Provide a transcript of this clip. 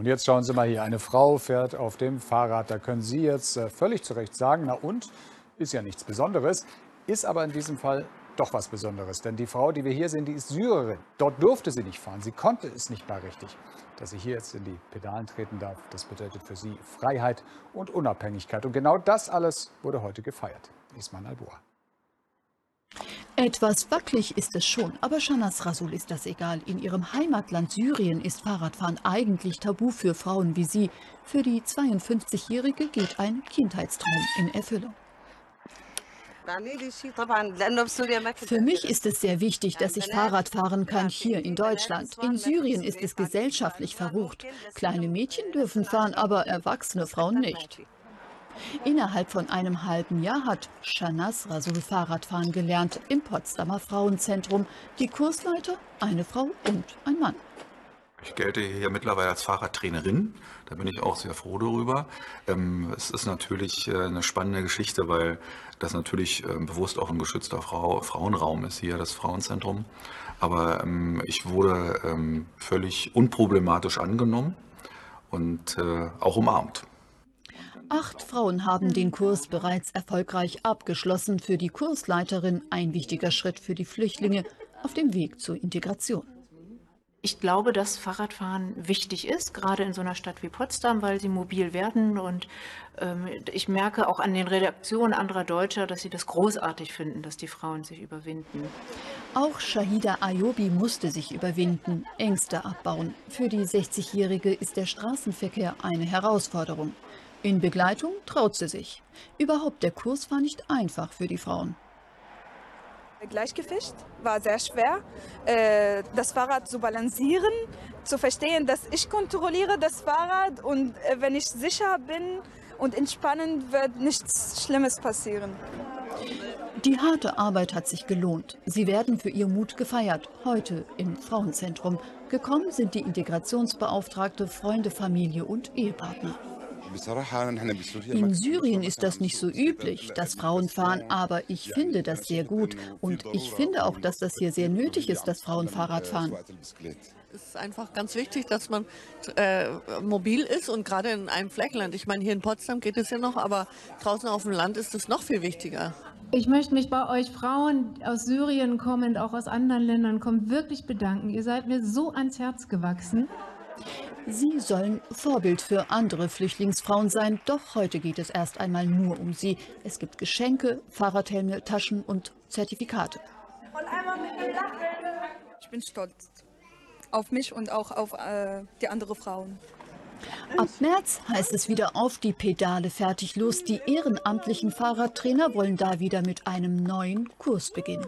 Und jetzt schauen Sie mal hier, eine Frau fährt auf dem Fahrrad. Da können Sie jetzt äh, völlig zu Recht sagen, na und, ist ja nichts Besonderes, ist aber in diesem Fall doch was Besonderes. Denn die Frau, die wir hier sehen, die ist Syrerin. Dort durfte sie nicht fahren, sie konnte es nicht mal richtig. Dass sie hier jetzt in die Pedalen treten darf, das bedeutet für sie Freiheit und Unabhängigkeit. Und genau das alles wurde heute gefeiert. Isman Alboa. Etwas wackelig ist es schon, aber Shanas Rasul ist das egal. In ihrem Heimatland Syrien ist Fahrradfahren eigentlich tabu für Frauen wie sie. Für die 52-Jährige geht ein Kindheitstraum in Erfüllung. Für mich ist es sehr wichtig, dass ich Fahrrad fahren kann hier in Deutschland. In Syrien ist es gesellschaftlich verrucht. Kleine Mädchen dürfen fahren, aber erwachsene Frauen nicht. Innerhalb von einem halben Jahr hat Shanas Rasul Fahrradfahren gelernt im Potsdamer Frauenzentrum. Die Kursleiter, eine Frau und ein Mann. Ich gelte hier mittlerweile als Fahrradtrainerin. Da bin ich auch sehr froh darüber. Ähm, es ist natürlich äh, eine spannende Geschichte, weil das natürlich äh, bewusst auch ein geschützter Frau, Frauenraum ist hier, das Frauenzentrum. Aber ähm, ich wurde ähm, völlig unproblematisch angenommen und äh, auch umarmt. Acht Frauen haben den Kurs bereits erfolgreich abgeschlossen. Für die Kursleiterin ein wichtiger Schritt für die Flüchtlinge auf dem Weg zur Integration. Ich glaube, dass Fahrradfahren wichtig ist, gerade in so einer Stadt wie Potsdam, weil sie mobil werden. Und ähm, ich merke auch an den Redaktionen anderer Deutscher, dass sie das großartig finden, dass die Frauen sich überwinden. Auch Shahida Ayobi musste sich überwinden, Ängste abbauen. Für die 60-Jährige ist der Straßenverkehr eine Herausforderung. In Begleitung traut sie sich. Überhaupt der Kurs war nicht einfach für die Frauen. Gleichgewicht war sehr schwer, äh, das Fahrrad zu balancieren, zu verstehen, dass ich kontrolliere das Fahrrad und äh, wenn ich sicher bin und entspannend wird nichts Schlimmes passieren. Die harte Arbeit hat sich gelohnt. Sie werden für ihr Mut gefeiert, heute im Frauenzentrum. Gekommen sind die Integrationsbeauftragte, Freunde, Familie und Ehepartner. In Syrien ist das nicht so üblich, dass Frauen fahren, aber ich finde das sehr gut. Und ich finde auch, dass das hier sehr nötig ist, dass Frauen Fahrrad fahren. Es ist einfach ganz wichtig, dass man äh, mobil ist und gerade in einem Fleckenland. Ich meine, hier in Potsdam geht es ja noch, aber draußen auf dem Land ist es noch viel wichtiger. Ich möchte mich bei euch Frauen aus Syrien kommend, auch aus anderen Ländern kommen, wirklich bedanken. Ihr seid mir so ans Herz gewachsen. Sie sollen Vorbild für andere Flüchtlingsfrauen sein, doch heute geht es erst einmal nur um sie. Es gibt Geschenke, Fahrradhelme, Taschen und Zertifikate. Ich bin stolz auf mich und auch auf äh, die anderen Frauen. Ab März heißt es wieder auf die Pedale fertig los. Die ehrenamtlichen Fahrradtrainer wollen da wieder mit einem neuen Kurs beginnen.